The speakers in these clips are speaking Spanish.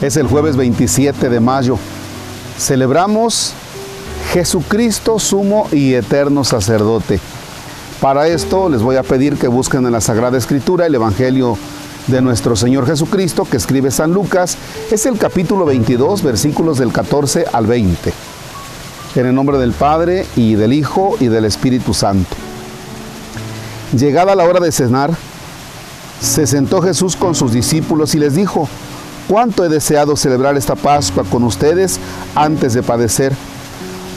Es el jueves 27 de mayo. Celebramos Jesucristo, sumo y eterno sacerdote. Para esto les voy a pedir que busquen en la Sagrada Escritura el Evangelio de nuestro Señor Jesucristo que escribe San Lucas. Es el capítulo 22, versículos del 14 al 20. En el nombre del Padre y del Hijo y del Espíritu Santo. Llegada la hora de cenar, se sentó Jesús con sus discípulos y les dijo, cuánto he deseado celebrar esta Pascua con ustedes antes de padecer,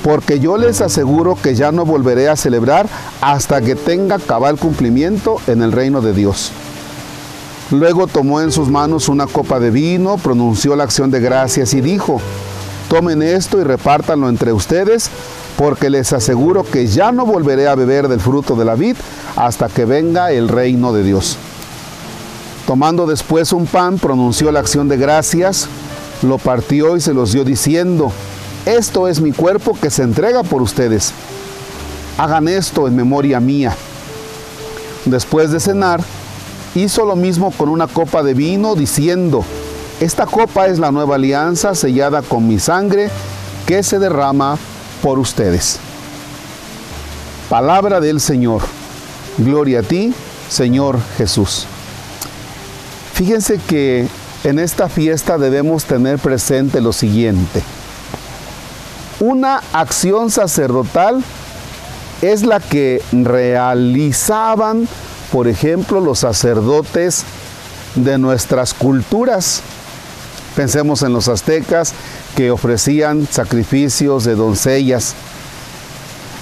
porque yo les aseguro que ya no volveré a celebrar hasta que tenga cabal cumplimiento en el reino de Dios. Luego tomó en sus manos una copa de vino, pronunció la acción de gracias y dijo, tomen esto y repártanlo entre ustedes, porque les aseguro que ya no volveré a beber del fruto de la vid hasta que venga el reino de Dios. Tomando después un pan, pronunció la acción de gracias, lo partió y se los dio diciendo, esto es mi cuerpo que se entrega por ustedes. Hagan esto en memoria mía. Después de cenar, hizo lo mismo con una copa de vino, diciendo, esta copa es la nueva alianza sellada con mi sangre que se derrama por ustedes. Palabra del Señor. Gloria a ti, Señor Jesús. Fíjense que en esta fiesta debemos tener presente lo siguiente. Una acción sacerdotal es la que realizaban, por ejemplo, los sacerdotes de nuestras culturas. Pensemos en los aztecas que ofrecían sacrificios de doncellas.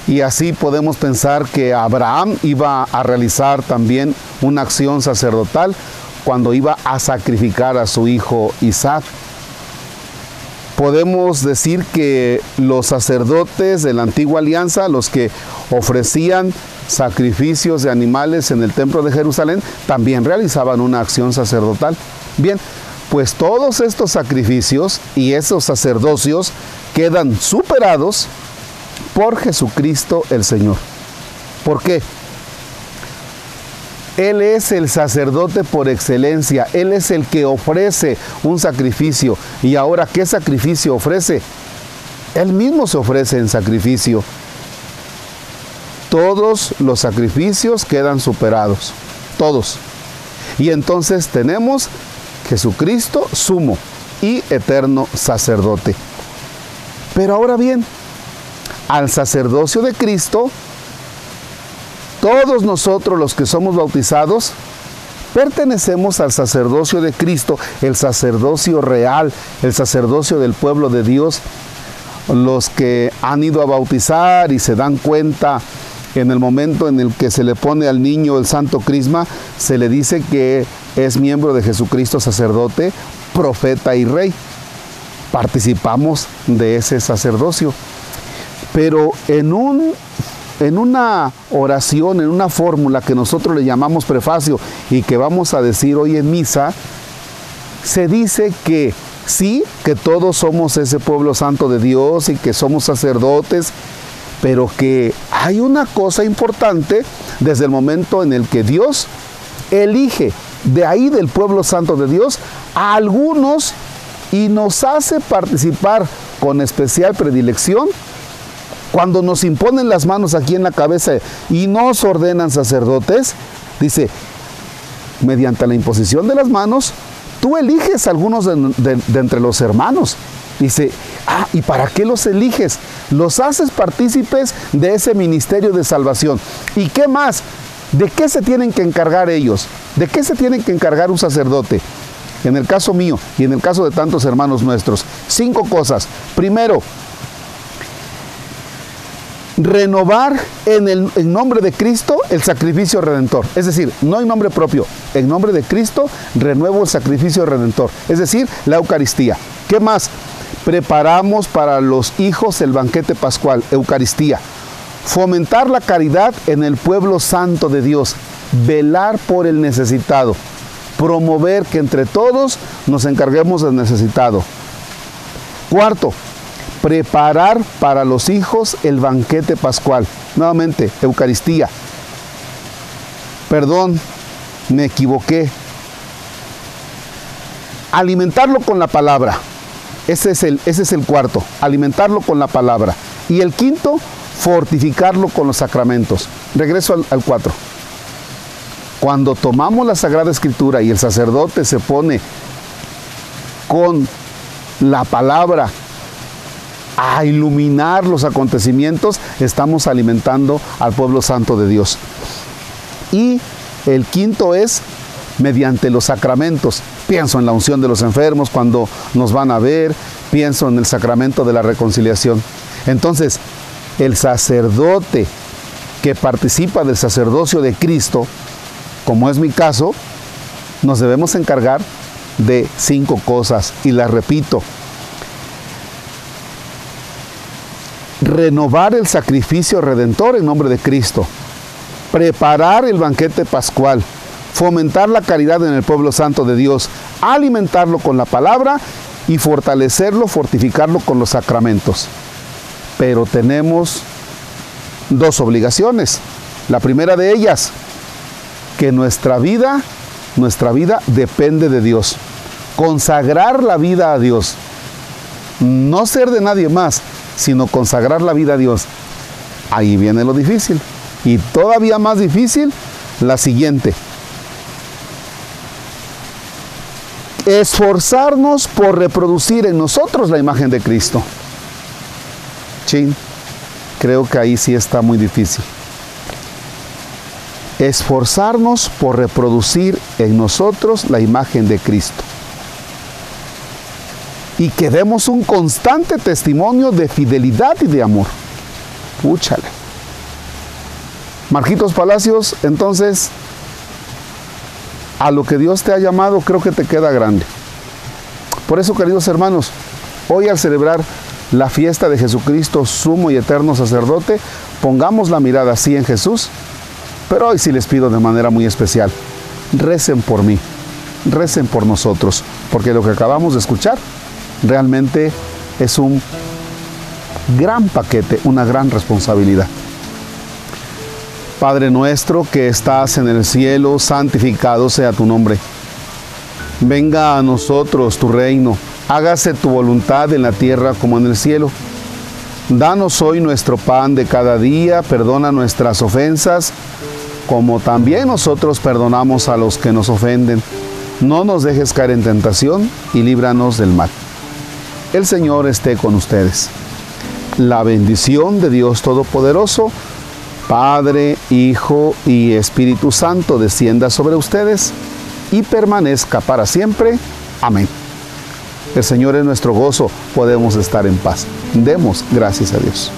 Y así podemos pensar que Abraham iba a realizar también una acción sacerdotal cuando iba a sacrificar a su hijo Isaac. Podemos decir que los sacerdotes de la antigua alianza, los que ofrecían sacrificios de animales en el templo de Jerusalén, también realizaban una acción sacerdotal. Bien, pues todos estos sacrificios y esos sacerdocios quedan superados por Jesucristo el Señor. ¿Por qué? Él es el sacerdote por excelencia, Él es el que ofrece un sacrificio. Y ahora, ¿qué sacrificio ofrece? Él mismo se ofrece en sacrificio. Todos los sacrificios quedan superados, todos. Y entonces tenemos Jesucristo sumo y eterno sacerdote. Pero ahora bien, al sacerdocio de Cristo todos nosotros los que somos bautizados pertenecemos al sacerdocio de Cristo, el sacerdocio real, el sacerdocio del pueblo de Dios. Los que han ido a bautizar y se dan cuenta en el momento en el que se le pone al niño el santo crisma, se le dice que es miembro de Jesucristo sacerdote, profeta y rey. Participamos de ese sacerdocio. Pero en un en una oración, en una fórmula que nosotros le llamamos prefacio y que vamos a decir hoy en misa, se dice que sí, que todos somos ese pueblo santo de Dios y que somos sacerdotes, pero que hay una cosa importante desde el momento en el que Dios elige de ahí del pueblo santo de Dios a algunos y nos hace participar con especial predilección cuando nos imponen las manos aquí en la cabeza y nos ordenan sacerdotes, dice, mediante la imposición de las manos, tú eliges a algunos de, entre los hermanos. Dice, ah, ¿y para qué los eliges? Los haces partícipes de ese ministerio de salvación. ¿Y qué más? ¿De qué se tienen que encargar ellos? ¿De qué se tienen que encargar un sacerdote? En el caso mío y en el caso de tantos hermanos nuestros, cinco cosas. Primero, renovar en el nombre de Cristo el sacrificio redentor. Es decir, no en nombre propio, en nombre de Cristo renuevo el sacrificio redentor. Es decir, la Eucaristía. ¿Qué más? Preparamos para los hijos el banquete pascual, Eucaristía. Fomentar la caridad en el pueblo santo de Dios. Velar por el necesitado. Promover que entre todos nos encarguemos del necesitado. Cuarto, preparar para los hijos el banquete pascual. Nuevamente, Eucaristía. Perdón, me equivoqué. alimentarlo con la palabra. Ese es, el, ese es el cuarto, alimentarlo con la palabra. Y el quinto, fortificarlo con los sacramentos. Regreso al, al cuatro. Cuando tomamos la Sagrada Escritura y el sacerdote se pone con la palabra a iluminar los acontecimientos, estamos alimentando al pueblo santo de Dios. Y el quinto es mediante los sacramentos. Pienso en la unción de los enfermos cuando nos van a ver, pienso en el sacramento de la reconciliación. Entonces, el sacerdote que participa del sacerdocio de Cristo, como es mi caso, nos debemos encargar de cinco cosas y las repito. Renovar el sacrificio redentor en nombre de Cristo, preparar el banquete pascual, fomentar la caridad en el pueblo santo de Dios, alimentarlo con la palabra y fortalecerlo, fortificarlo con los sacramentos. Pero tenemos dos obligaciones. La primera de ellas, que nuestra vida, nuestra vida depende de Dios. Consagrar la vida a Dios. No ser de nadie más, sino consagrar la vida a Dios. Ahí viene lo difícil. Y todavía más difícil, la siguiente. Esforzarnos por reproducir en nosotros la imagen de Cristo. Chin, creo que ahí sí está muy difícil. Esforzarnos por reproducir en nosotros la imagen de Cristo. Y que demos un constante testimonio de fidelidad y de amor. Púchale. Marquitos Palacios, entonces, a lo que Dios te ha llamado, creo que te queda grande. Por eso, queridos hermanos, hoy al celebrar la fiesta de Jesucristo, sumo y eterno sacerdote, pongamos la mirada así en Jesús, pero hoy sí les pido de manera muy especial, recen por mí, recen por nosotros, porque lo que acabamos de escuchar realmente es un gran paquete, una gran responsabilidad. Padre nuestro que estás en el cielo, santificado sea tu nombre. Venga a nosotros tu reino, hágase tu voluntad en la tierra como en el cielo. Danos hoy nuestro pan de cada día, perdona nuestras ofensas, como también nosotros perdonamos a los que nos ofenden. No nos dejes caer en tentación y líbranos del mal. El Señor esté con ustedes. La bendición de Dios Todopoderoso, Padre, Hijo y Espíritu Santo descienda sobre ustedes y permanezca para siempre. Amén. El Señor es nuestro gozo, podemos estar en paz. Demos gracias a Dios.